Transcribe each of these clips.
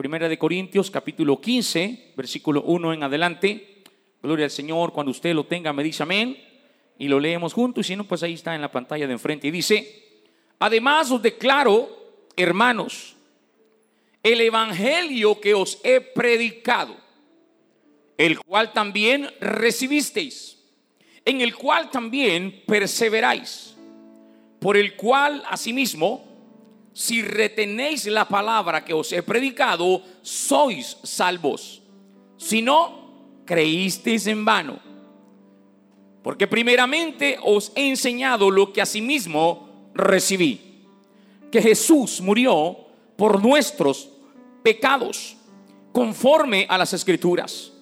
Primera de Corintios, capítulo 15, versículo 1 en adelante. Gloria al Señor, cuando usted lo tenga me dice amén y lo leemos juntos, y si no, pues ahí está en la pantalla de enfrente. Y dice, además os declaro, hermanos, el evangelio que os he predicado, el cual también recibisteis, en el cual también perseveráis, por el cual asimismo, si retenéis la palabra que os he predicado, sois salvos. Si no, creísteis en vano. Porque primeramente os he enseñado lo que asimismo recibí, que Jesús murió por nuestros pecados, conforme a las escrituras,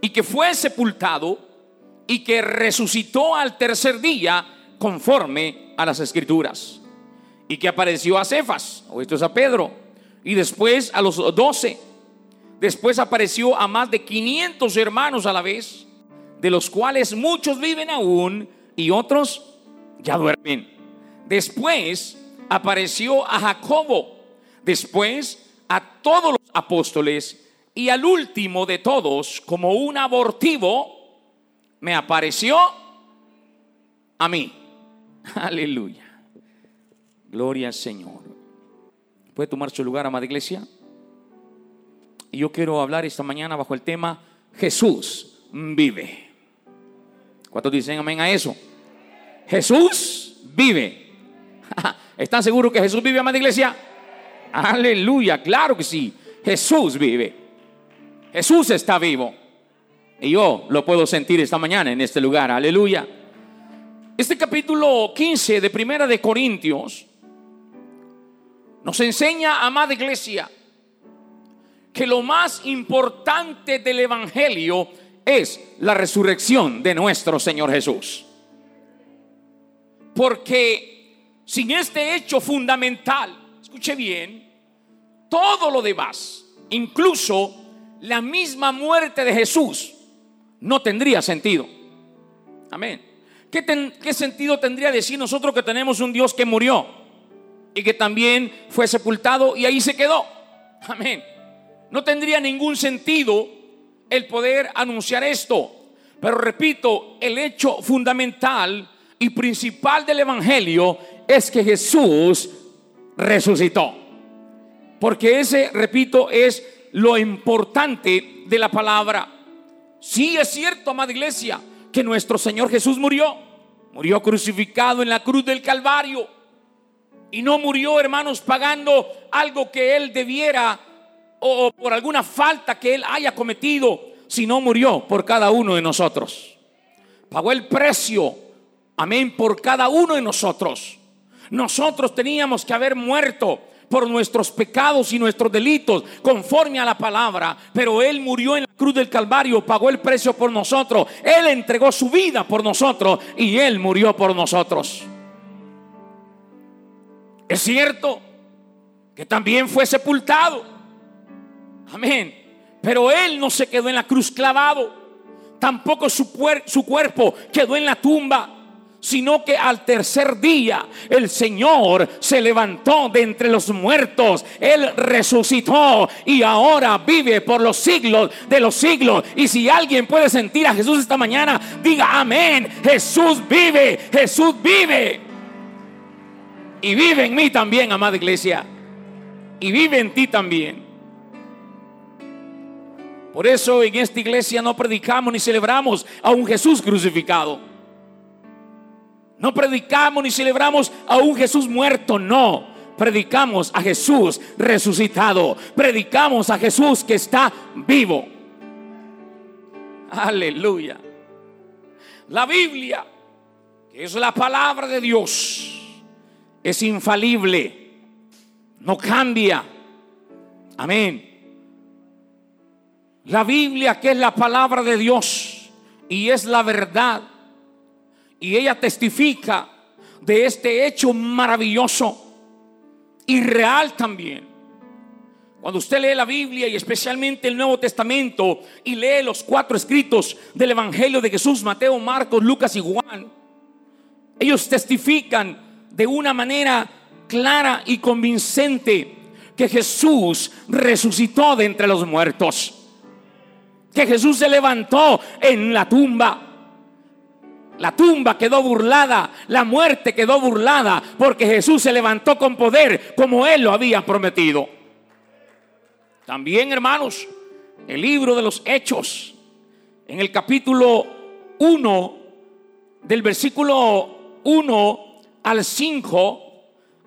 y que fue sepultado y que resucitó al tercer día, conforme a las escrituras, y que apareció a Cefas, o esto es a Pedro, y después a los doce, después apareció a más de 500 hermanos a la vez, de los cuales muchos viven aún y otros ya duermen. Después apareció a Jacobo, después a todos los apóstoles y al último de todos, como un abortivo, me apareció a mí. Aleluya. Gloria al Señor. ¿Puede tomar su lugar, amada iglesia? Y yo quiero hablar esta mañana bajo el tema Jesús vive. ¿Cuántos dicen amén a eso? Jesús vive. ¿Están seguros que Jesús vive, amada iglesia? Aleluya, claro que sí. Jesús vive. Jesús está vivo. Y yo lo puedo sentir esta mañana en este lugar. Aleluya. Este capítulo 15 de Primera de Corintios nos enseña, amada iglesia, que lo más importante del Evangelio es la resurrección de nuestro Señor Jesús. Porque sin este hecho fundamental, escuche bien, todo lo demás, incluso la misma muerte de Jesús, no tendría sentido. Amén. ¿Qué, sentido tendría decir nosotros que tenemos un Dios que murió y que también fue sepultado y ahí se quedó? Amén. No tendría ningún sentido el poder anunciar esto. Pero repito, el hecho fundamental y principal del Evangelio es que Jesús resucitó. Porque ese, repito, es lo importante de la palabra. Sí es cierto, amada iglesia, que nuestro Señor Jesús murió. Murió crucificado en la cruz del Calvario. Y no murió, hermanos, pagando algo que Él debiera o por alguna falta que Él haya cometido, sino murió por cada uno de nosotros. Pagó el precio, amén, por cada uno de nosotros. Nosotros teníamos que haber muerto por nuestros pecados y nuestros delitos, conforme a la palabra. Pero Él murió en la cruz del Calvario, pagó el precio por nosotros. Él entregó su vida por nosotros y Él murió por nosotros. Es cierto que también fue sepultado. Amén. Pero Él no se quedó en la cruz clavado. Tampoco su, su cuerpo quedó en la tumba sino que al tercer día el Señor se levantó de entre los muertos, Él resucitó y ahora vive por los siglos de los siglos. Y si alguien puede sentir a Jesús esta mañana, diga amén, Jesús vive, Jesús vive. Y vive en mí también, amada iglesia. Y vive en ti también. Por eso en esta iglesia no predicamos ni celebramos a un Jesús crucificado. No predicamos ni celebramos a un Jesús muerto, no. Predicamos a Jesús resucitado. Predicamos a Jesús que está vivo. Aleluya. La Biblia, que es la palabra de Dios, es infalible. No cambia. Amén. La Biblia, que es la palabra de Dios y es la verdad y ella testifica de este hecho maravilloso y real también. Cuando usted lee la Biblia y especialmente el Nuevo Testamento y lee los cuatro escritos del Evangelio de Jesús, Mateo, Marcos, Lucas y Juan, ellos testifican de una manera clara y convincente que Jesús resucitó de entre los muertos. Que Jesús se levantó en la tumba. La tumba quedó burlada, la muerte quedó burlada, porque Jesús se levantó con poder como Él lo había prometido. También, hermanos, el libro de los Hechos, en el capítulo 1, del versículo 1 al 5,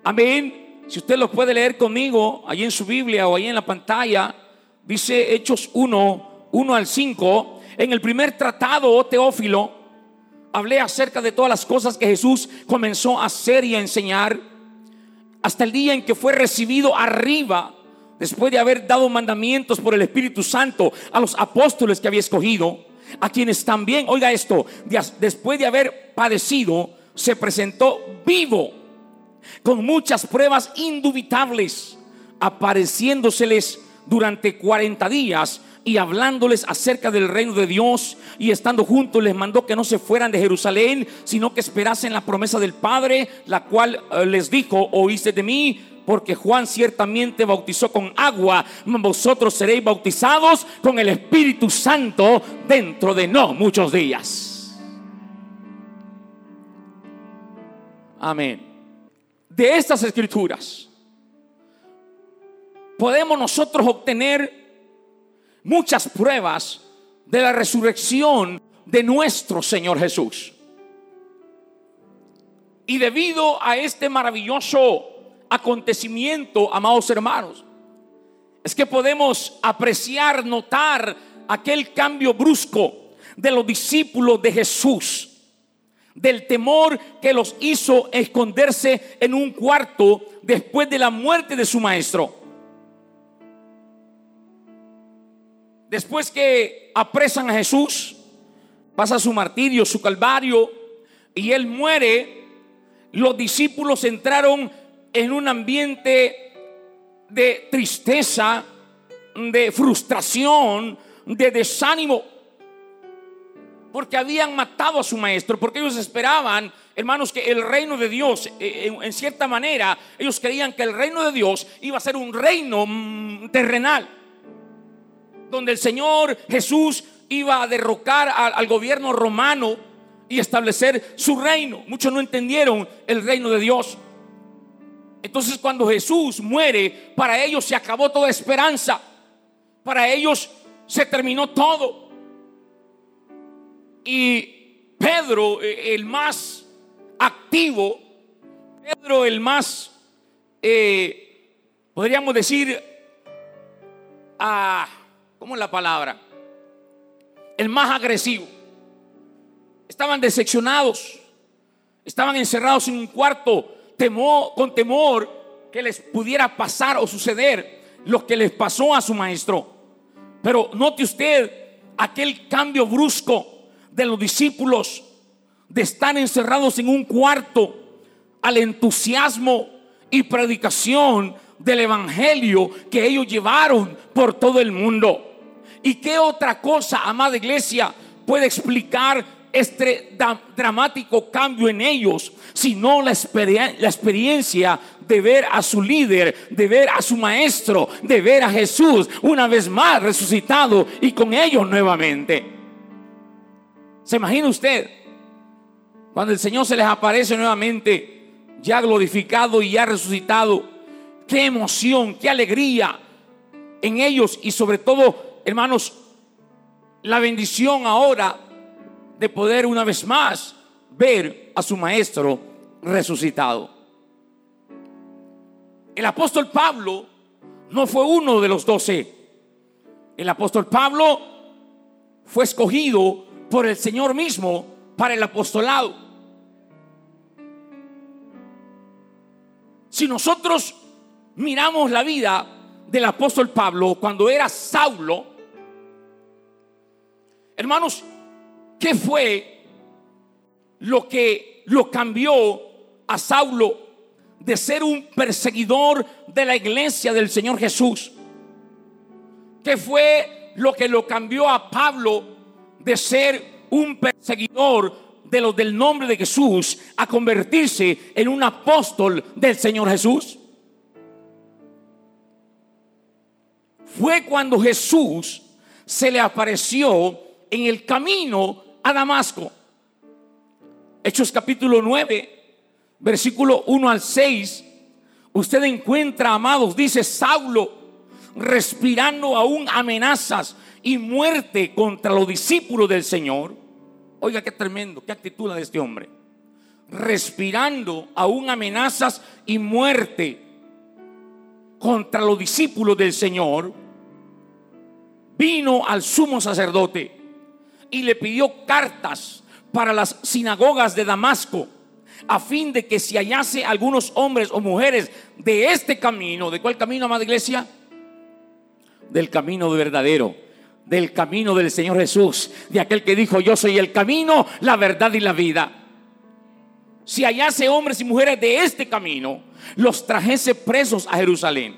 amén. Si usted lo puede leer conmigo, allí en su Biblia o ahí en la pantalla, dice Hechos 1, 1 al 5. En el primer tratado, oh Teófilo, hablé acerca de todas las cosas que Jesús comenzó a hacer y a enseñar hasta el día en que fue recibido arriba, después de haber dado mandamientos por el Espíritu Santo a los apóstoles que había escogido, a quienes también, oiga esto, después de haber padecido, se presentó vivo, con muchas pruebas indubitables, apareciéndoseles durante 40 días y hablándoles acerca del reino de Dios y estando juntos les mandó que no se fueran de Jerusalén, sino que esperasen la promesa del Padre, la cual eh, les dijo, oíste de mí, porque Juan ciertamente bautizó con agua, vosotros seréis bautizados con el Espíritu Santo dentro de no muchos días. Amén. De estas escrituras podemos nosotros obtener muchas pruebas de la resurrección de nuestro Señor Jesús. Y debido a este maravilloso acontecimiento, amados hermanos, es que podemos apreciar, notar aquel cambio brusco de los discípulos de Jesús del temor que los hizo esconderse en un cuarto después de la muerte de su maestro. Después que apresan a Jesús, pasa su martirio, su calvario, y él muere, los discípulos entraron en un ambiente de tristeza, de frustración, de desánimo porque habían matado a su maestro, porque ellos esperaban, hermanos, que el reino de Dios, eh, en cierta manera, ellos creían que el reino de Dios iba a ser un reino mm, terrenal, donde el Señor Jesús iba a derrocar al gobierno romano y establecer su reino. Muchos no entendieron el reino de Dios. Entonces cuando Jesús muere, para ellos se acabó toda esperanza. Para ellos se terminó todo. Y Pedro, eh, el más activo, Pedro, el más, eh, podríamos decir, ah, ¿cómo es la palabra? El más agresivo. Estaban decepcionados, estaban encerrados en un cuarto, temó, con temor que les pudiera pasar o suceder lo que les pasó a su maestro. Pero note usted aquel cambio brusco de los discípulos de estar encerrados en un cuarto al entusiasmo y predicación del Evangelio que ellos llevaron por todo el mundo. ¿Y qué otra cosa, amada iglesia, puede explicar este dramático cambio en ellos, sino la, la experiencia de ver a su líder, de ver a su maestro, de ver a Jesús una vez más resucitado y con ellos nuevamente? ¿Se imagina usted? Cuando el Señor se les aparece nuevamente, ya glorificado y ya resucitado. Qué emoción, qué alegría en ellos y sobre todo, hermanos, la bendición ahora de poder una vez más ver a su maestro resucitado. El apóstol Pablo no fue uno de los doce. El apóstol Pablo fue escogido por el Señor mismo para el apostolado. Si nosotros miramos la vida del apóstol Pablo cuando era Saulo, hermanos, ¿qué fue lo que lo cambió a Saulo de ser un perseguidor de la iglesia del Señor Jesús? ¿Qué fue lo que lo cambió a Pablo de ser un perseguidor de los del nombre de Jesús a convertirse en un apóstol del Señor Jesús? fue cuando Jesús se le apareció en el camino a Damasco. Hechos capítulo 9, versículo 1 al 6. Usted encuentra, amados, dice Saulo, respirando aún amenazas y muerte contra los discípulos del Señor. Oiga, qué tremendo, qué actitud de este hombre. Respirando aún amenazas y muerte contra los discípulos del Señor, vino al sumo sacerdote y le pidió cartas para las sinagogas de Damasco, a fin de que si hallase algunos hombres o mujeres de este camino, ¿de cuál camino, amada iglesia? Del camino verdadero, del camino del Señor Jesús, de aquel que dijo, yo soy el camino, la verdad y la vida. Si hallase hombres y mujeres de este camino, los trajese presos a Jerusalén.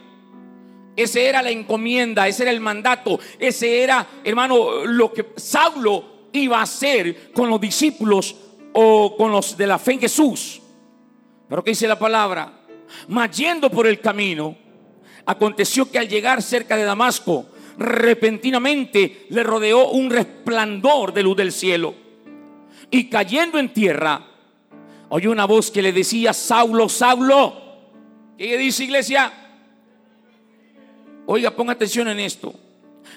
Ese era la encomienda, ese era el mandato, ese era, hermano, lo que Saulo iba a hacer con los discípulos o con los de la fe en Jesús. Pero que dice la palabra, mas yendo por el camino, aconteció que al llegar cerca de Damasco, repentinamente le rodeó un resplandor de luz del cielo. Y cayendo en tierra, oyó una voz que le decía, Saulo, Saulo. ¿Qué dice iglesia? Oiga, ponga atención en esto.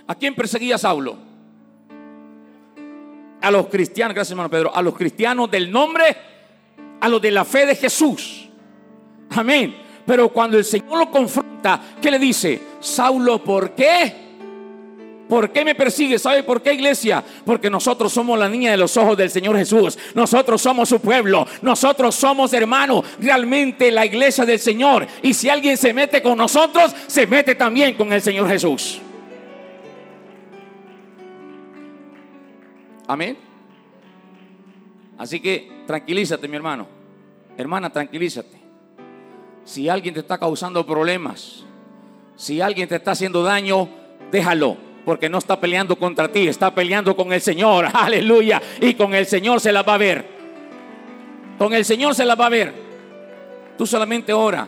¿A quién perseguía Saulo? A los cristianos, gracias hermano Pedro, a los cristianos del nombre, a los de la fe de Jesús. Amén. Pero cuando el Señor lo confronta, ¿qué le dice? Saulo, ¿por qué? ¿Por qué me persigue? ¿Sabe por qué, iglesia? Porque nosotros somos la niña de los ojos del Señor Jesús. Nosotros somos su pueblo. Nosotros somos hermanos, realmente la iglesia del Señor. Y si alguien se mete con nosotros, se mete también con el Señor Jesús. Amén. Así que tranquilízate, mi hermano. Hermana, tranquilízate. Si alguien te está causando problemas, si alguien te está haciendo daño, déjalo porque no está peleando contra ti, está peleando con el Señor. Aleluya. Y con el Señor se la va a ver. Con el Señor se la va a ver. Tú solamente ora,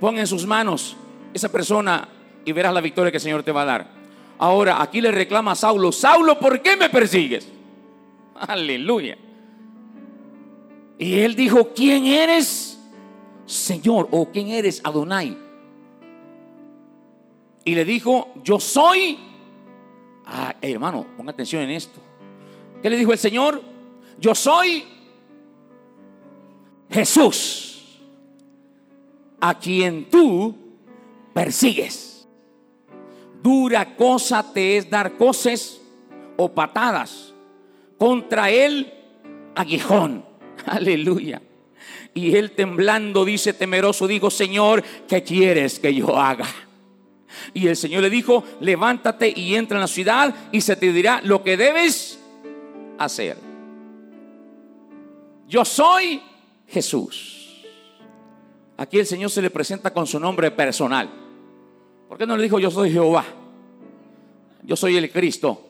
pon en sus manos esa persona y verás la victoria que el Señor te va a dar. Ahora, aquí le reclama a Saulo, Saulo, ¿por qué me persigues? Aleluya. Y él dijo, ¿quién eres, Señor? ¿O quién eres, Adonai? Y le dijo, yo soy Ah, hermano, ponga atención en esto. ¿Qué le dijo el Señor? Yo soy Jesús, a quien tú persigues. Dura cosa te es dar cosas o patadas contra él aguijón. Aleluya. Y él temblando dice temeroso, digo, Señor, ¿qué quieres que yo haga? Y el Señor le dijo, levántate y entra en la ciudad y se te dirá lo que debes hacer. Yo soy Jesús. Aquí el Señor se le presenta con su nombre personal. ¿Por qué no le dijo yo soy Jehová? Yo soy el Cristo.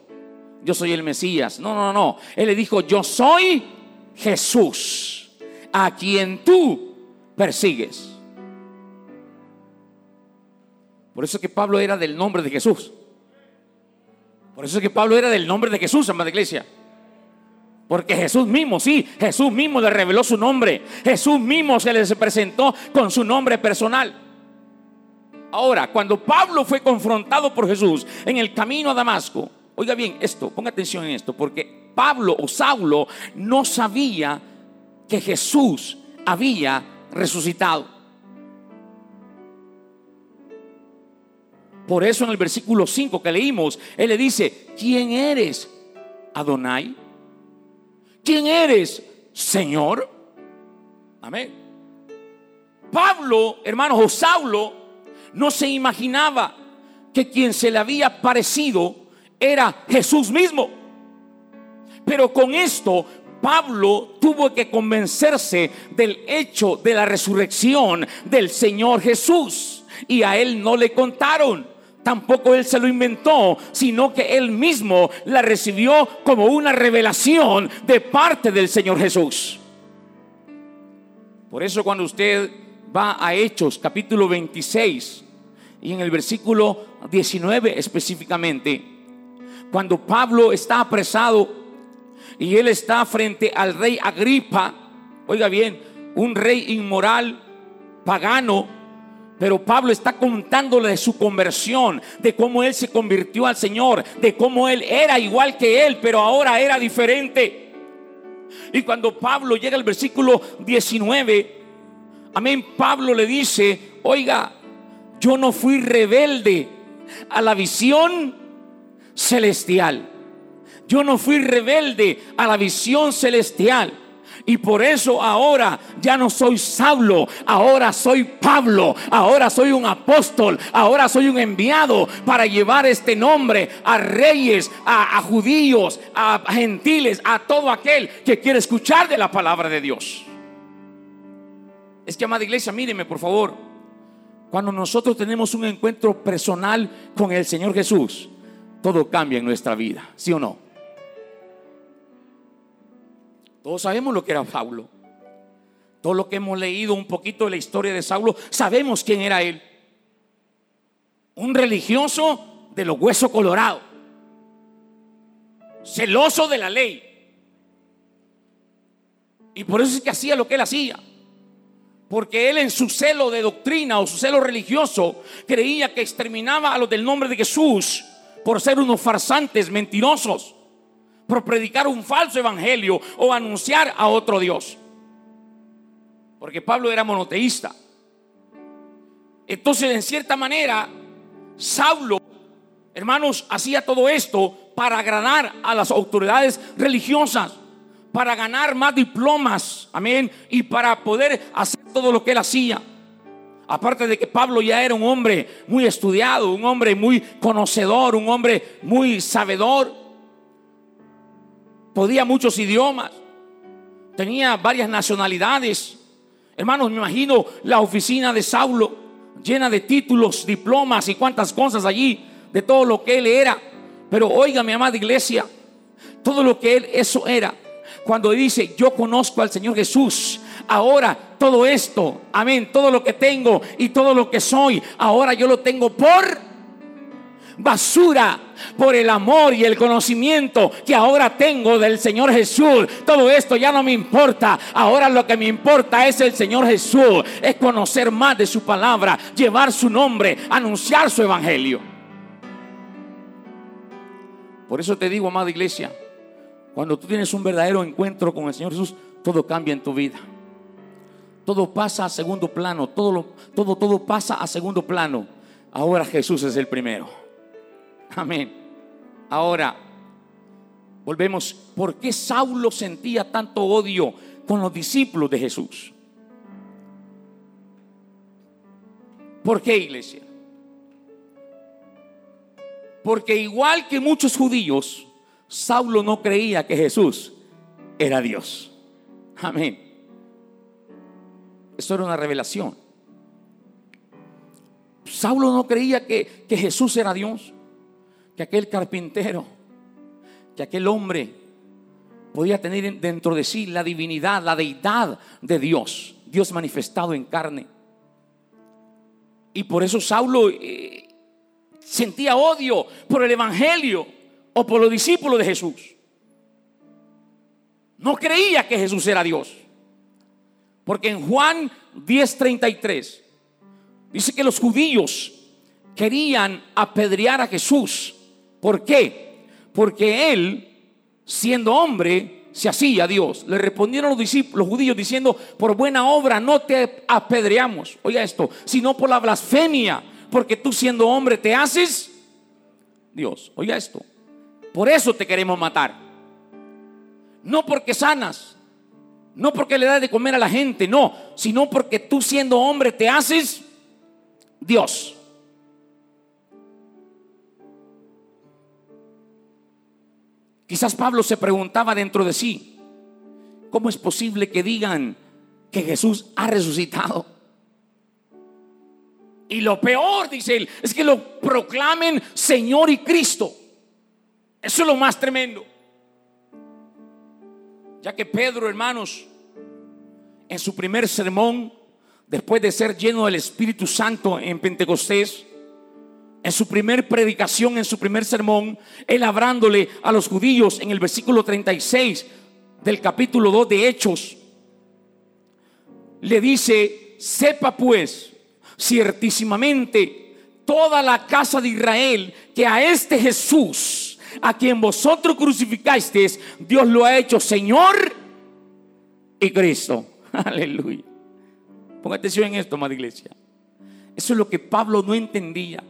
Yo soy el Mesías. No, no, no. Él le dijo, yo soy Jesús, a quien tú persigues. Por eso es que Pablo era del nombre de Jesús. Por eso es que Pablo era del nombre de Jesús, amada iglesia. Porque Jesús mismo, sí, Jesús mismo le reveló su nombre. Jesús mismo se les presentó con su nombre personal. Ahora, cuando Pablo fue confrontado por Jesús en el camino a Damasco, oiga bien esto, ponga atención en esto, porque Pablo o Saulo no sabía que Jesús había resucitado. Por eso en el versículo 5 que leímos, Él le dice, ¿quién eres, Adonai? ¿Quién eres, Señor? Amén. Pablo, hermano, o Saulo, no se imaginaba que quien se le había parecido era Jesús mismo. Pero con esto Pablo tuvo que convencerse del hecho de la resurrección del Señor Jesús. Y a él no le contaron tampoco él se lo inventó, sino que él mismo la recibió como una revelación de parte del Señor Jesús. Por eso cuando usted va a Hechos capítulo 26 y en el versículo 19 específicamente, cuando Pablo está apresado y él está frente al rey Agripa, oiga bien, un rey inmoral, pagano, pero Pablo está contándole de su conversión, de cómo él se convirtió al Señor, de cómo él era igual que él, pero ahora era diferente. Y cuando Pablo llega al versículo 19, amén, Pablo le dice, oiga, yo no fui rebelde a la visión celestial. Yo no fui rebelde a la visión celestial. Y por eso ahora ya no soy Saulo, ahora soy Pablo, ahora soy un apóstol, ahora soy un enviado para llevar este nombre a reyes, a, judíos, a gentiles, a todo aquel que quiere escuchar de la palabra de Dios. Es que, amada iglesia, míreme por favor, cuando nosotros tenemos un encuentro personal con el Señor Jesús, todo cambia en nuestra vida, ¿sí o no? Todos sabemos lo que era Saulo. Todo lo que hemos leído un poquito de la historia de Saulo, sabemos quién era él. Un religioso de los huesos colorados. Celoso de la ley. Y por eso es que hacía lo que él hacía. Porque él en su celo de doctrina o su celo religioso creía que exterminaba a los del nombre de Jesús por ser unos farsantes mentirosos por predicar un falso evangelio o anunciar a otro Dios. Porque Pablo era monoteísta. Entonces, en cierta manera, Saulo, hermanos, hacía todo esto para agradar a las autoridades religiosas, para ganar más diplomas, amén, y para poder hacer todo lo que él hacía. Aparte de que Pablo ya era un hombre muy estudiado, un hombre muy conocedor, un hombre muy sabedor, podía muchos idiomas, tenía varias nacionalidades. Hermanos, me imagino la oficina de Saulo llena de títulos, diplomas y cuantas cosas allí, de todo lo que él era. Pero oiga, mi amada iglesia, todo lo que él eso era, cuando dice, yo conozco al Señor Jesús, ahora todo esto, amén, todo lo que tengo y todo lo que soy, ahora yo lo tengo por basura por el amor y el conocimiento que ahora tengo del Señor Jesús. Todo esto ya no me importa. Ahora lo que me importa es el Señor Jesús. Es conocer más de su palabra, llevar su nombre, anunciar su evangelio. Por eso te digo, amada iglesia, cuando tú tienes un verdadero encuentro con el Señor Jesús, todo cambia en tu vida. Todo pasa a segundo plano, todo, todo, todo pasa a segundo plano. Ahora Jesús es el primero. Amén. Ahora, volvemos. ¿Por qué Saulo sentía tanto odio con los discípulos de Jesús? ¿Por qué, iglesia? Porque igual que muchos judíos, Saulo no creía que Jesús era Dios. Amén. Eso era una revelación. Saulo no creía que, que Jesús era Dios que aquel carpintero, que aquel hombre podía tener dentro de sí la divinidad, la deidad de Dios, Dios manifestado en carne. Y por eso Saulo eh, sentía odio por el Evangelio o por los discípulos de Jesús. No creía que Jesús era Dios. Porque en Juan 10:33 dice que los judíos querían apedrear a Jesús ¿Por qué? Porque él, siendo hombre, se hacía Dios. Le respondieron los discípulos, los judíos, diciendo, por buena obra no te apedreamos. Oiga esto, sino por la blasfemia, porque tú siendo hombre te haces Dios. Oiga esto, por eso te queremos matar. No porque sanas, no porque le das de comer a la gente, no, sino porque tú siendo hombre te haces Dios. Quizás Pablo se preguntaba dentro de sí, ¿cómo es posible que digan que Jesús ha resucitado? Y lo peor, dice él, es que lo proclamen Señor y Cristo. Eso es lo más tremendo. Ya que Pedro, hermanos, en su primer sermón, después de ser lleno del Espíritu Santo en Pentecostés, en su primer predicación, en su primer sermón, él hablándole a los judíos en el versículo 36 del capítulo 2 de Hechos, le dice, sepa pues ciertísimamente toda la casa de Israel que a este Jesús, a quien vosotros crucificasteis, Dios lo ha hecho Señor y Cristo. Aleluya. Ponga atención en esto, amada iglesia. Eso es lo que Pablo no entendía.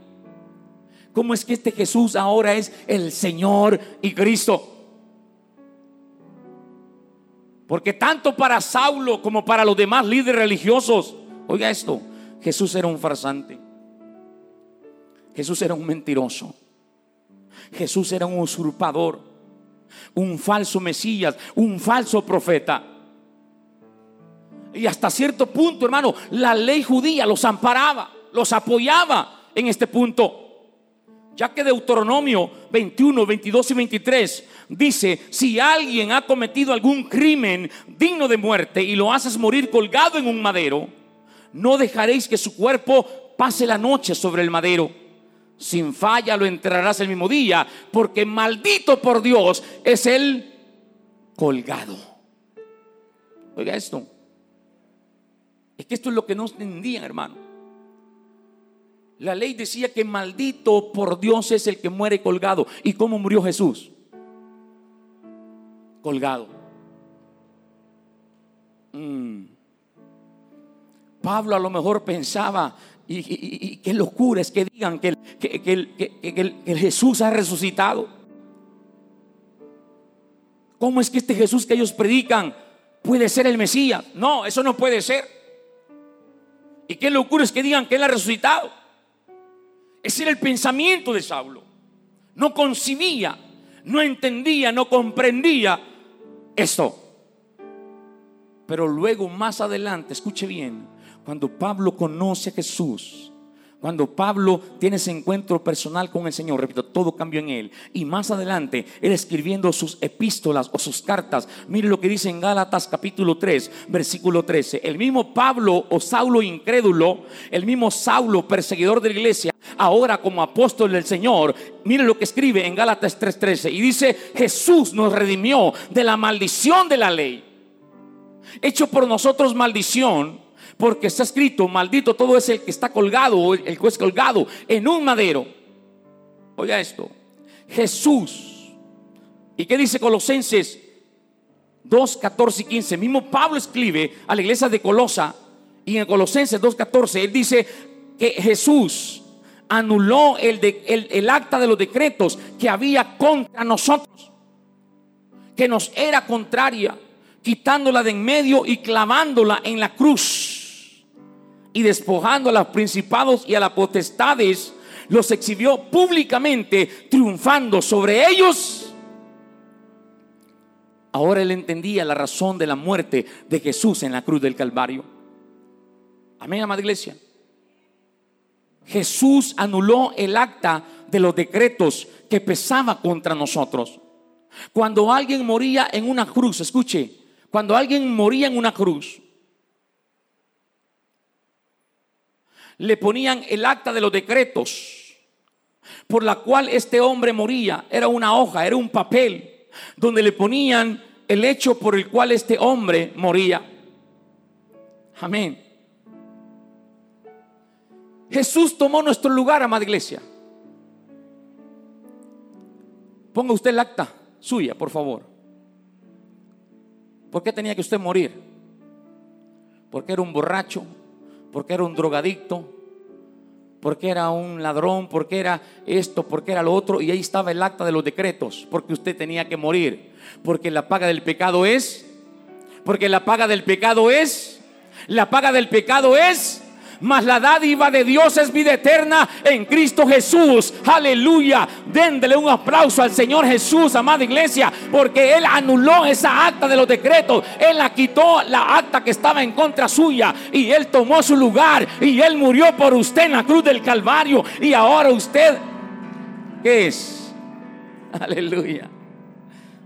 ¿Cómo es que este Jesús ahora es el Señor y Cristo? Porque tanto para Saulo como para los demás líderes religiosos, oiga esto, Jesús era un farsante. Jesús era un mentiroso. Jesús era un usurpador, un falso Mesías, un falso profeta. Y hasta cierto punto, hermano, la ley judía los amparaba, los apoyaba en este punto. Ya que Deuteronomio 21, 22 y 23 dice, si alguien ha cometido algún crimen digno de muerte y lo haces morir colgado en un madero, no dejaréis que su cuerpo pase la noche sobre el madero. Sin falla lo enterrarás el mismo día, porque maldito por Dios es el colgado. Oiga esto. Es que esto es lo que no entendían, hermano. La ley decía que maldito por Dios es el que muere colgado. ¿Y cómo murió Jesús? Colgado. Mm. Pablo a lo mejor pensaba, y, qué locura es que digan que, el Jesús ha resucitado. ¿Cómo es que este Jesús que ellos predican puede ser el Mesías? No, eso no puede ser. Y qué locura es que digan que Él ha resucitado. Ese era el pensamiento de Saulo. No concibía, no entendía, no comprendía esto. Pero luego, más adelante, escuche bien, cuando Pablo conoce a Jesús, cuando Pablo tiene ese encuentro personal con el Señor, repito, todo cambió en él. Y más adelante, él escribiendo sus epístolas o sus cartas, mire lo que dice en Gálatas capítulo 3, versículo 13. El mismo Pablo o Saulo incrédulo, el mismo Saulo perseguidor de la iglesia, ahora como apóstol del Señor, mire lo que escribe en Gálatas 3:13. Y dice, Jesús nos redimió de la maldición de la ley. Hecho por nosotros maldición porque está escrito, maldito todo es el que está colgado, el que es colgado en un madero. Oiga esto, Jesús. ¿Y qué dice Colosenses 2, 14 y 15? Mismo Pablo escribe a la iglesia de Colosa y en Colosenses 2, 14, él dice que Jesús anuló el, el acta de los decretos que había contra nosotros, que nos era contraria, quitándola de en medio y clavándola en la cruz y despojando a los principados y a las potestades, los exhibió públicamente, triunfando sobre ellos. Ahora él entendía la razón de la muerte de Jesús en la cruz del Calvario. Amén, amada iglesia. Jesús anuló el acta de los decretos que pesaba contra nosotros. Cuando alguien moría en una cruz, escuche, cuando alguien moría en una cruz, le ponían el acta de los decretos por la cual este hombre moría. Era una hoja, era un papel donde le ponían el hecho por el cual este hombre moría. Amén. Jesús tomó nuestro lugar, amada iglesia. Ponga usted el acta suya, por favor. ¿Por qué tenía que usted morir? Porque era un borracho, porque era un drogadicto, porque era un ladrón, porque era esto, porque era lo otro, y ahí estaba el acta de los decretos, porque usted tenía que morir, porque la paga del pecado es, porque la paga del pecado es, la paga del pecado es mas la dádiva de Dios es vida eterna en Cristo Jesús. Aleluya. Déndele un aplauso al Señor Jesús, amada iglesia, porque Él anuló esa acta de los decretos. Él la quitó, la acta que estaba en contra suya, y Él tomó su lugar, y Él murió por usted en la cruz del Calvario. Y ahora usted, ¿qué es? Aleluya.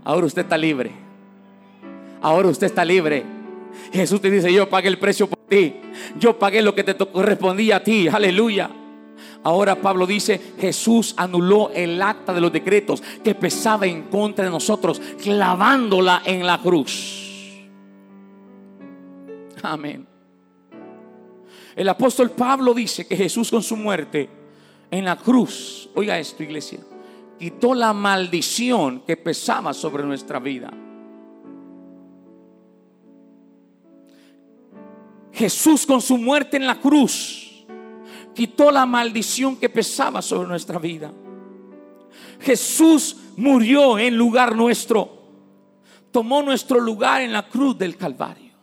Ahora usted está libre. Ahora usted está libre. Jesús te dice, yo pagué el precio por ti. Yo pagué lo que te correspondía a ti. Aleluya. Ahora Pablo dice, Jesús anuló el acta de los decretos que pesaba en contra de nosotros, clavándola en la cruz. Amén. El apóstol Pablo dice que Jesús con su muerte en la cruz, oiga esto iglesia, quitó la maldición que pesaba sobre nuestra vida. Jesús con su muerte en la cruz quitó la maldición que pesaba sobre nuestra vida. Jesús murió en lugar nuestro. Tomó nuestro lugar en la cruz del Calvario.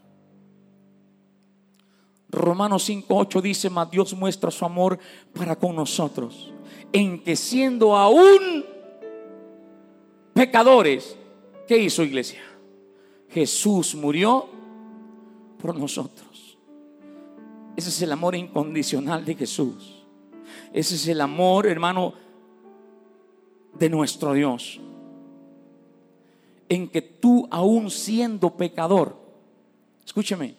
Romanos 5:8 dice, mas Dios muestra su amor para con nosotros, en que siendo aún pecadores, ¿qué hizo iglesia? Jesús murió por nosotros. Ese es el amor incondicional de Jesús. Ese es el amor, hermano, de nuestro Dios. En que tú aún siendo pecador, escúcheme,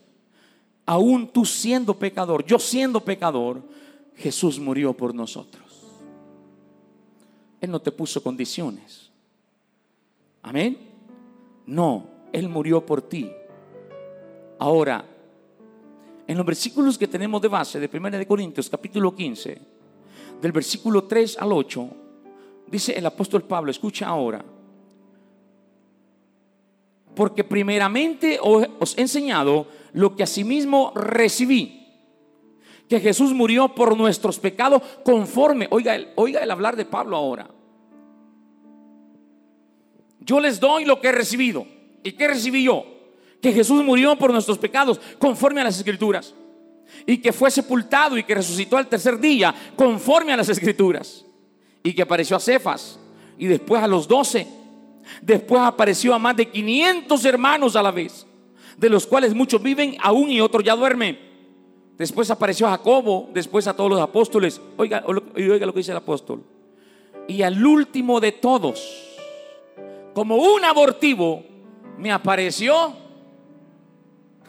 aún tú siendo pecador, yo siendo pecador, Jesús murió por nosotros. Él no te puso condiciones. Amén. No, Él murió por ti. Ahora, en los versículos que tenemos de base de 1 de Corintios capítulo 15, del versículo 3 al 8, dice el apóstol Pablo, escucha ahora, porque primeramente os he enseñado lo que asimismo recibí. Que Jesús murió por nuestros pecados conforme, oiga el, oiga el hablar de Pablo ahora. Yo les doy lo que he recibido. ¿Y qué recibí yo? Que Jesús murió por nuestros pecados conforme a las escrituras. Y que fue sepultado y que resucitó al tercer día conforme a las escrituras. Y que apareció a Cefas y después a los doce. Después apareció a más de 500 hermanos a la vez de los cuales muchos viven aún y otros ya duermen. Después apareció Jacobo, después a todos los apóstoles. Oiga, oiga lo que dice el apóstol. Y al último de todos, como un abortivo, me apareció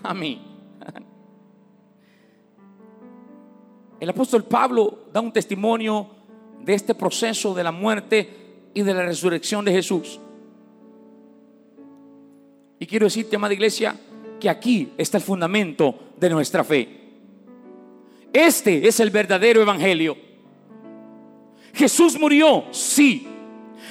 a mí. El apóstol Pablo da un testimonio de este proceso de la muerte y de la resurrección de Jesús. Y quiero decirte, amada iglesia, que aquí está el fundamento de nuestra fe. Este es el verdadero evangelio. Jesús murió, sí.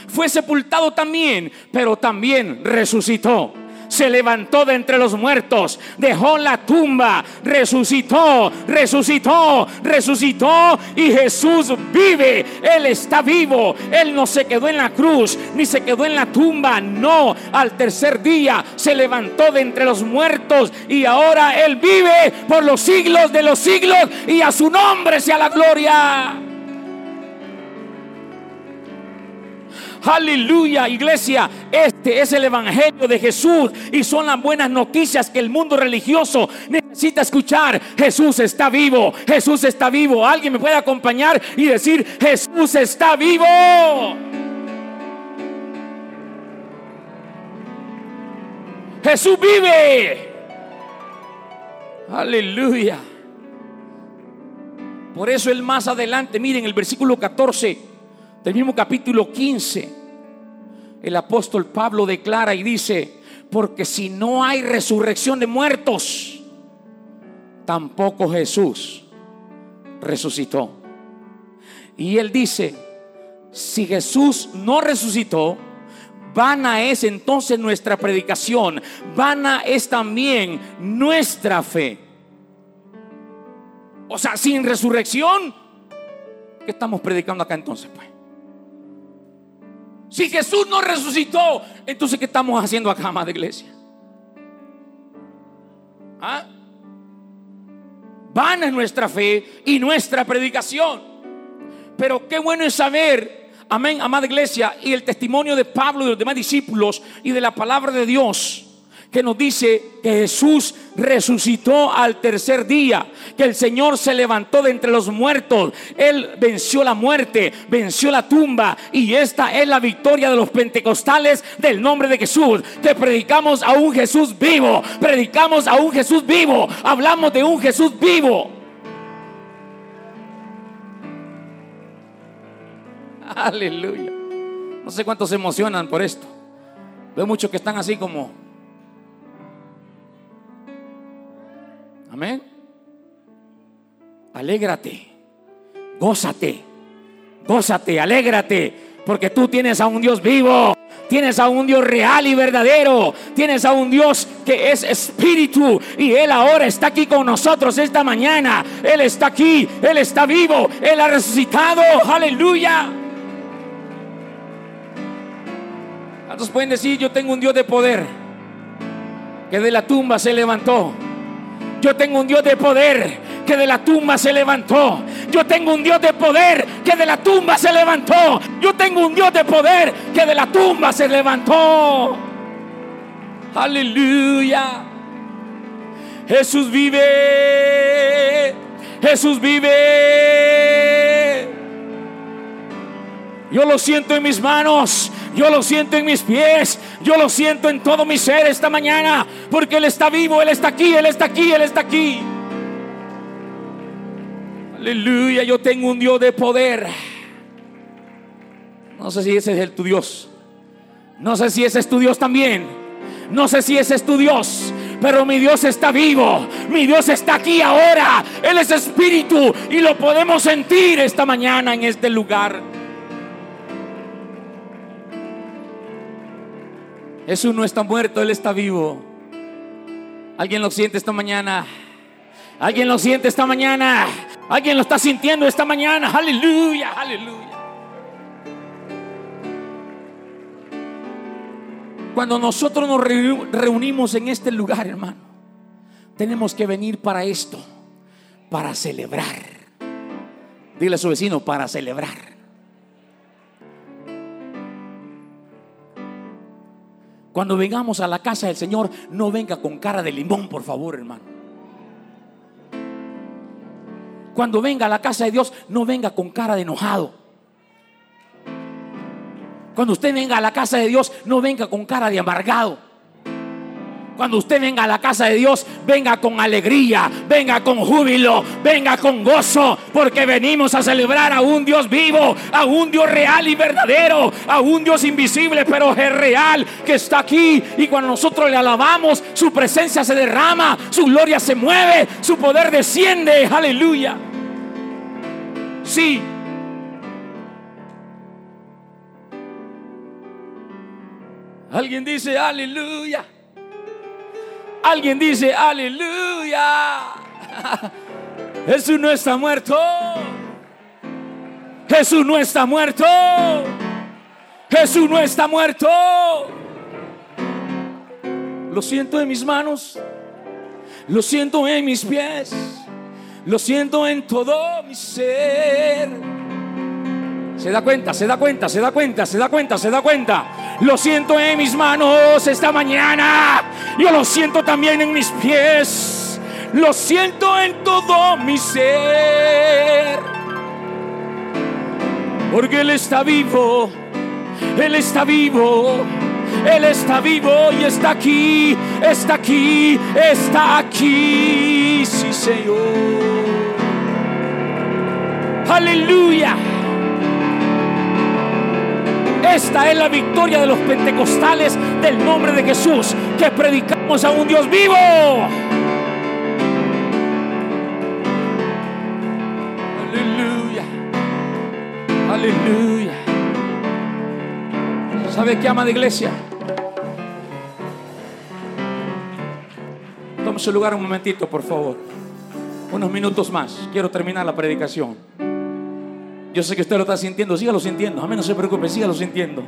Fue sepultado también, pero también resucitó se levantó de entre los muertos, dejó la tumba, resucitó, resucitó, resucitó y Jesús vive. Él está vivo. Él no se quedó en la cruz ni se quedó en la tumba. No, al tercer día se levantó de entre los muertos y ahora Él vive por los siglos de los siglos y a su nombre sea la gloria. Aleluya, iglesia. Este es el Evangelio de Jesús y son las buenas noticias que el mundo religioso necesita escuchar. Jesús está vivo, Jesús está vivo. Alguien me puede acompañar y decir, Jesús está vivo. Jesús vive. Aleluya. Por eso el más adelante, miren el versículo 14 del mismo capítulo 15, el apóstol Pablo declara y dice, porque si no hay resurrección de muertos, tampoco Jesús resucitó. Y él dice, si Jesús no resucitó, vana es entonces nuestra predicación, vana es también nuestra fe. O sea, sin resurrección, ¿qué estamos predicando acá entonces? Pues? Si Jesús no resucitó, entonces ¿qué estamos haciendo acá, de iglesia? ¿Ah? Van es nuestra fe y nuestra predicación. Pero qué bueno es saber, amén, amada iglesia, y el testimonio de Pablo y de los demás discípulos y de la palabra de Dios que nos dice que Jesús resucitó al tercer día, que el Señor se levantó de entre los muertos, Él venció la muerte, venció la tumba y esta es la victoria de los pentecostales del nombre de Jesús, que predicamos a un Jesús vivo, predicamos a un Jesús vivo, hablamos de un Jesús vivo. Aleluya. No sé cuántos se emocionan por esto. Veo muchos que están así como. Amén. Alégrate. Gózate. Gózate, alégrate. Porque tú tienes a un Dios vivo. Tienes a un Dios real y verdadero. Tienes a un Dios que es espíritu. Y Él ahora está aquí con nosotros esta mañana. Él está aquí. Él está vivo. Él ha resucitado. Aleluya. ¿Cuántos pueden decir, yo tengo un Dios de poder? Que de la tumba se levantó. Yo tengo un Dios de poder que de la tumba se levantó. Yo tengo un Dios de poder que de la tumba se levantó. Yo tengo un Dios de poder que de la tumba se levantó. Aleluya. Jesús vive. Jesús vive. Yo lo siento en mis manos. Yo lo siento en mis pies. Yo lo siento en todo mi ser esta mañana. Porque Él está vivo. Él está aquí. Él está aquí. Él está aquí. Aleluya. Yo tengo un Dios de poder. No sé si ese es el tu Dios. No sé si ese es tu Dios también. No sé si ese es tu Dios. Pero mi Dios está vivo. Mi Dios está aquí ahora. Él es espíritu. Y lo podemos sentir esta mañana en este lugar. Jesús no está muerto, Él está vivo. ¿Alguien lo siente esta mañana? ¿Alguien lo siente esta mañana? ¿Alguien lo está sintiendo esta mañana? Aleluya, aleluya. Cuando nosotros nos reunimos en este lugar, hermano, tenemos que venir para esto, para celebrar. Dile a su vecino, para celebrar. Cuando vengamos a la casa del Señor, no venga con cara de limón, por favor, hermano. Cuando venga a la casa de Dios, no venga con cara de enojado. Cuando usted venga a la casa de Dios, no venga con cara de amargado. Cuando usted venga a la casa de Dios, venga con alegría, venga con júbilo, venga con gozo, porque venimos a celebrar a un Dios vivo, a un Dios real y verdadero, a un Dios invisible, pero es real, que está aquí. Y cuando nosotros le alabamos, su presencia se derrama, su gloria se mueve, su poder desciende. Aleluya. Sí, Alguien dice, aleluya. Alguien dice, aleluya. Jesús no está muerto. Jesús no está muerto. Jesús no está muerto. Lo siento en mis manos. Lo siento en mis pies. Lo siento en todo mi ser. Se da cuenta, se da cuenta, se da cuenta, se da cuenta, se da cuenta. Lo siento en mis manos esta mañana. Yo lo siento también en mis pies. Lo siento en todo mi ser. Porque Él está vivo. Él está vivo. Él está vivo y está aquí. Está aquí. Está aquí. Sí, Señor. Aleluya. Esta es la victoria de los pentecostales del nombre de Jesús, que predicamos a un Dios vivo. Aleluya. Aleluya. ¿Sabe qué ama de iglesia? Tome su lugar un momentito, por favor. Unos minutos más. Quiero terminar la predicación. Yo sé que usted lo está sintiendo, sígalo sintiendo. A mí no se preocupe, sígalo sintiendo.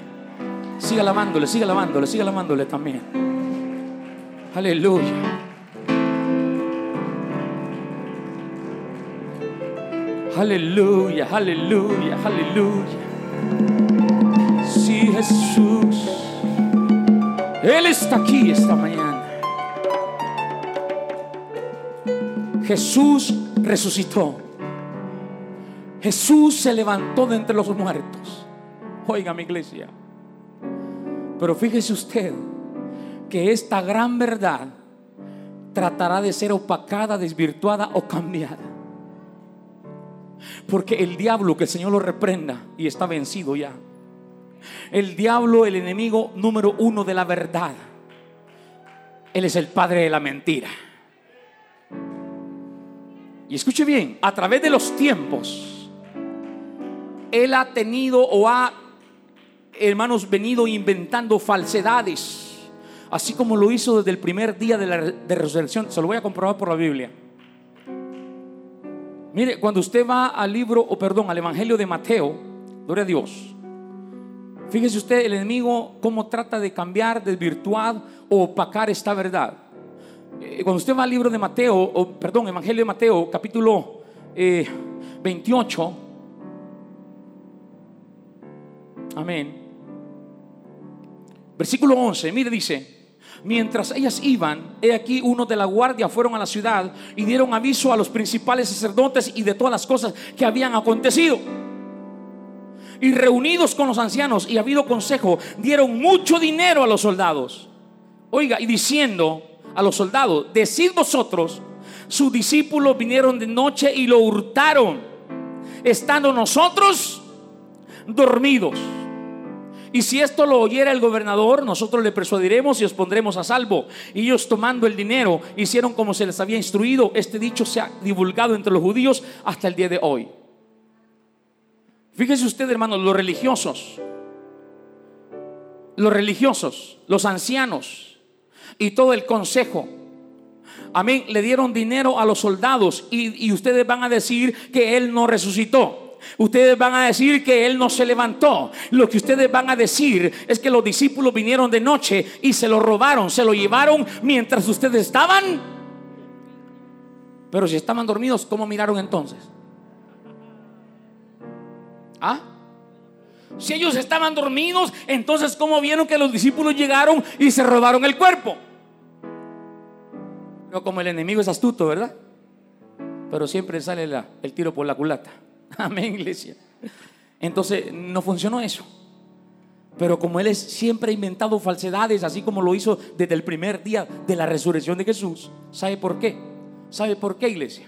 Siga alamándole, siga alamándole, siga alamándole también. Aleluya. Aleluya, aleluya, aleluya. Sí, Jesús. Él está aquí esta mañana. Jesús resucitó. Jesús se levantó de entre los muertos. Oiga mi iglesia. Pero fíjese usted que esta gran verdad tratará de ser opacada, desvirtuada o cambiada. Porque el diablo, que el Señor lo reprenda y está vencido ya. El diablo, el enemigo número uno de la verdad. Él es el padre de la mentira. Y escuche bien, a través de los tiempos, Él ha tenido o ha, hermanos, venido inventando falsedades, así como lo hizo desde el primer día de la resurrección. Se lo voy a comprobar por la Biblia. Mire, cuando usted va al libro, o perdón, al Evangelio de Mateo, gloria a Dios. Fíjese usted el enemigo cómo trata de cambiar, desvirtuar o opacar esta verdad. Eh, cuando usted va al libro de Mateo, o perdón, Evangelio de Mateo, capítulo 28. Amén. Versículo 11, mire, dice. Mientras ellas iban, he aquí uno de la guardia fueron a la ciudad y dieron aviso a los principales sacerdotes y de todas las cosas que habían acontecido. Y reunidos con los ancianos y habido consejo, dieron mucho dinero a los soldados. Oiga, y diciendo a los soldados, decid vosotros, sus discípulos vinieron de noche y lo hurtaron, estando nosotros dormidos. Y si esto lo oyera el gobernador, nosotros le persuadiremos y os pondremos a salvo. Y ellos tomando el dinero, hicieron como se les había instruido. Este dicho se ha divulgado entre los judíos hasta el día de hoy. Fíjese usted, hermanos, los religiosos, los religiosos, los ancianos y todo el consejo. Amén, le dieron dinero a los soldados y, y ustedes van a decir que él no resucitó. Ustedes van a decir que Él no se levantó. Lo que ustedes van a decir es que los discípulos vinieron de noche y se lo robaron, se lo llevaron mientras ustedes estaban. Pero si estaban dormidos, ¿cómo miraron entonces? ¿Ah? Si ellos estaban dormidos, entonces ¿cómo vieron que los discípulos llegaron y se robaron el cuerpo? Pero como el enemigo es astuto, ¿verdad? Pero siempre sale el tiro por la culata. Amén, iglesia. Entonces, no funcionó eso. Pero como Él es, siempre ha inventado falsedades, así como lo hizo desde el primer día de la resurrección de Jesús. ¿Sabe por qué? ¿Sabe por qué, iglesia?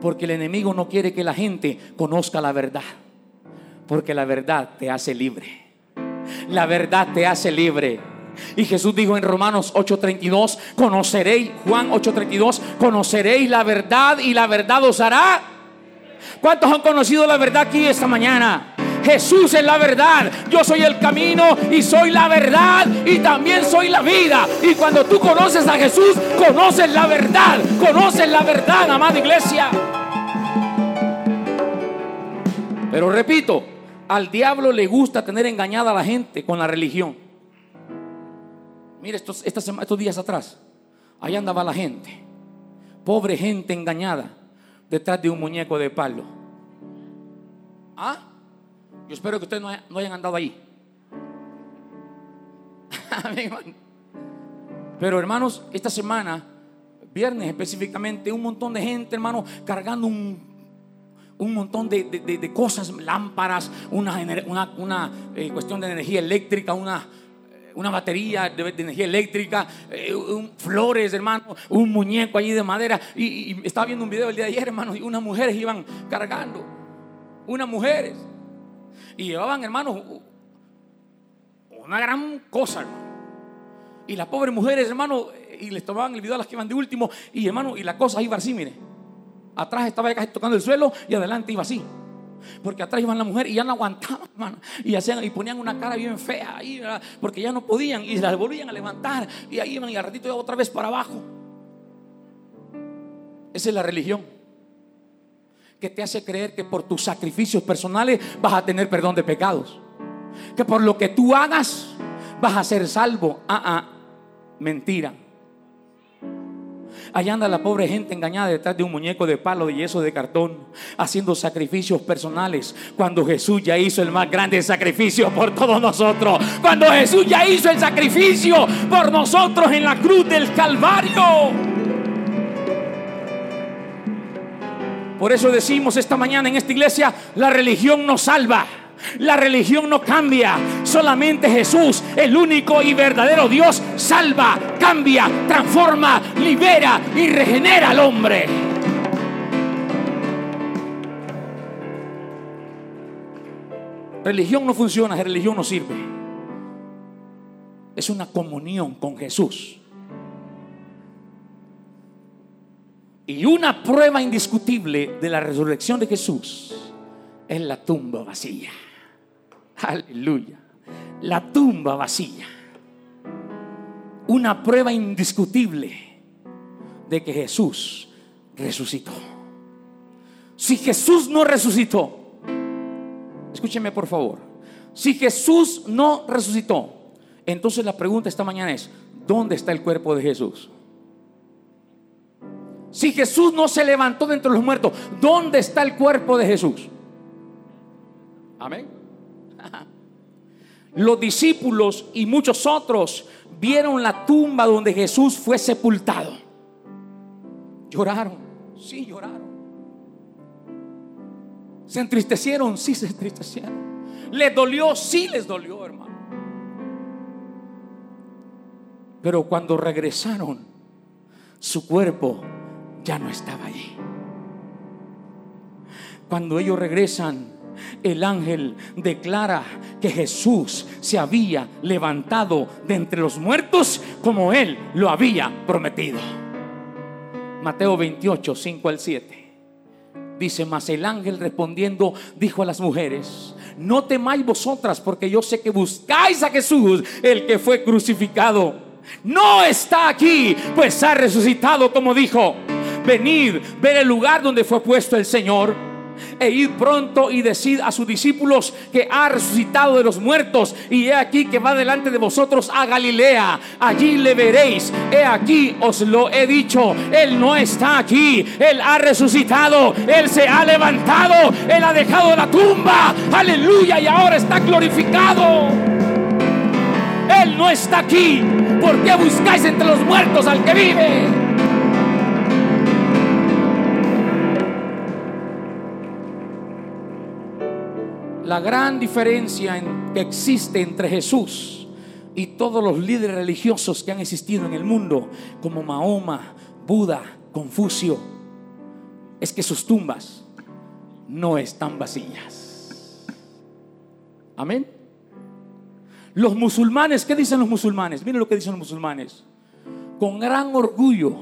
Porque el enemigo no quiere que la gente conozca la verdad. Porque la verdad te hace libre. La verdad te hace libre. Y Jesús dijo en Romanos 8:32, conoceréis, Juan 8:32, conoceréis la verdad y la verdad os hará ¿Cuántos han conocido la verdad aquí esta mañana? Jesús es la verdad. Yo soy el camino y soy la verdad y también soy la vida. Y cuando tú conoces a Jesús, conoces la verdad. Conoces la verdad, amada iglesia. Pero repito, al diablo le gusta tener engañada a la gente con la religión. Mire, estos, estos días atrás, ahí andaba la gente. Pobre gente engañada detrás de un muñeco de palo. ¿Ah? Yo espero que ustedes no, hayan andado ahí. Pero hermanos, esta semana, viernes específicamente, un montón de gente, hermanos, cargando un, un montón de, cosas, lámparas, una, una, eh, cuestión de energía eléctrica, una una batería de, energía eléctrica, eh, flores, hermano, un muñeco allí de madera. Y, estaba viendo un video el día de ayer, hermano, y unas mujeres iban cargando. Unas mujeres. Y llevaban, hermano, una gran cosa, hermano. Y las pobres mujeres, hermano, y les tomaban el video a las que iban de último. Y hermano, y la cosa iba así, mire. Atrás estaba casi tocando el suelo y adelante iba así. Porque atrás iban la mujer y ya no aguantaban. Y, hacían, y ponían una cara bien fea ahí, porque ya no podían. Y las volvían a levantar. Y ahí iban y al ratito otra vez para abajo. Esa es la religión. Que te hace creer que por tus sacrificios personales vas a tener perdón de pecados. Que por lo que tú hagas vas a ser salvo. Ah, ah, mentira. Allá anda la pobre gente engañada detrás de un muñeco de palo de yeso de cartón, haciendo sacrificios personales, cuando Jesús ya hizo el más grande sacrificio por todos nosotros, cuando Jesús ya hizo el sacrificio por nosotros en la cruz del Calvario. Por eso decimos esta mañana en esta iglesia, la religión nos salva. La religión no cambia. Solamente Jesús, el único y verdadero Dios, salva, cambia, transforma, libera y regenera al hombre. Religión no funciona, religión no sirve. Es una comunión con Jesús. Y una prueba indiscutible de la resurrección de Jesús es la tumba vacía. Aleluya. La tumba vacía. Una prueba indiscutible de que Jesús resucitó. Si Jesús no resucitó, escúcheme por favor, si Jesús no resucitó, entonces la pregunta esta mañana es, ¿dónde está el cuerpo de Jesús? Si Jesús no se levantó de entre los muertos, ¿dónde está el cuerpo de Jesús? Amén. Los discípulos y muchos otros vieron la tumba donde Jesús fue sepultado. Lloraron, sí lloraron. Se entristecieron, sí se entristecieron. Les dolió, sí les dolió, hermano. Pero cuando regresaron, su cuerpo ya no estaba allí. Cuando ellos regresan, el ángel declara que Jesús se había levantado de entre los muertos como él lo había prometido. Mateo 28, 5 al 7. Dice, mas el ángel respondiendo dijo a las mujeres, no temáis vosotras porque yo sé que buscáis a Jesús, el que fue crucificado. No está aquí, pues ha resucitado como dijo. Venid, ver el lugar donde fue puesto el Señor e id pronto y decid a sus discípulos que ha resucitado de los muertos y he aquí que va delante de vosotros a Galilea. Allí le veréis. He aquí os lo he dicho. Él no está aquí. Él ha resucitado. Él se ha levantado. Él ha dejado la tumba. Aleluya. Y ahora está glorificado. Él no está aquí. ¿Por qué buscáis entre los muertos al que vive? La gran diferencia que existe entre Jesús y todos los líderes religiosos que han existido en el mundo, como Mahoma, Buda, Confucio, es que sus tumbas no están vacías. Amén. Los musulmanes, ¿qué dicen los musulmanes? Miren lo que dicen los musulmanes. Con gran orgullo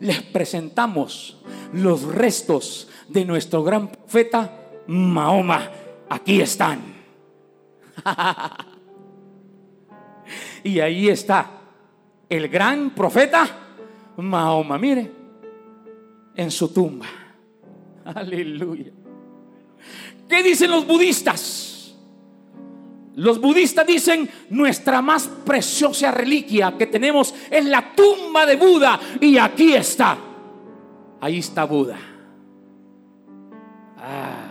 les presentamos los restos de nuestro gran profeta Mahoma aquí están. y ahí está el gran profeta Mahoma, mire, en su tumba. Aleluya. ¿Qué dicen los budistas? Los budistas dicen, nuestra más preciosa reliquia que tenemos es la tumba de Buda y aquí está. Ahí está Buda. Ah.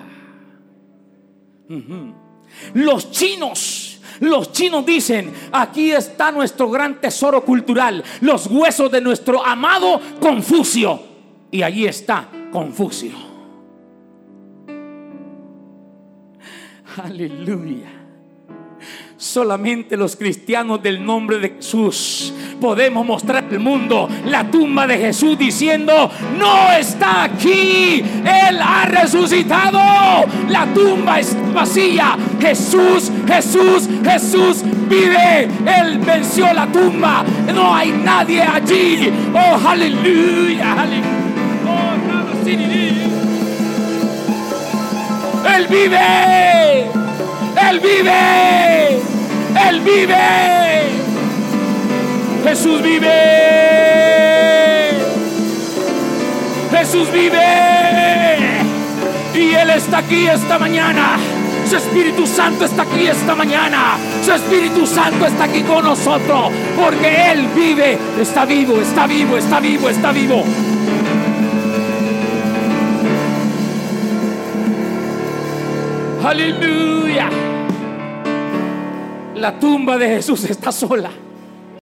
Los chinos, los chinos dicen, aquí está nuestro gran tesoro cultural, los huesos de nuestro amado Confucio. Y allí está Confucio. Aleluya. Solamente los cristianos del nombre de Jesús podemos mostrar al mundo la tumba de Jesús diciendo, no está aquí, Él ha resucitado, la tumba es vacía, Jesús, Jesús, Jesús vive, Él venció la tumba, no hay nadie allí, oh aleluya, oh, Él vive. Él vive. Él vive. Jesús vive. Jesús vive. Y Él está aquí esta mañana. Su Espíritu Santo está aquí esta mañana. Su Espíritu Santo está aquí con nosotros. Porque Él vive. Está vivo, está vivo, está vivo, está vivo. Aleluya. La tumba de Jesús está sola.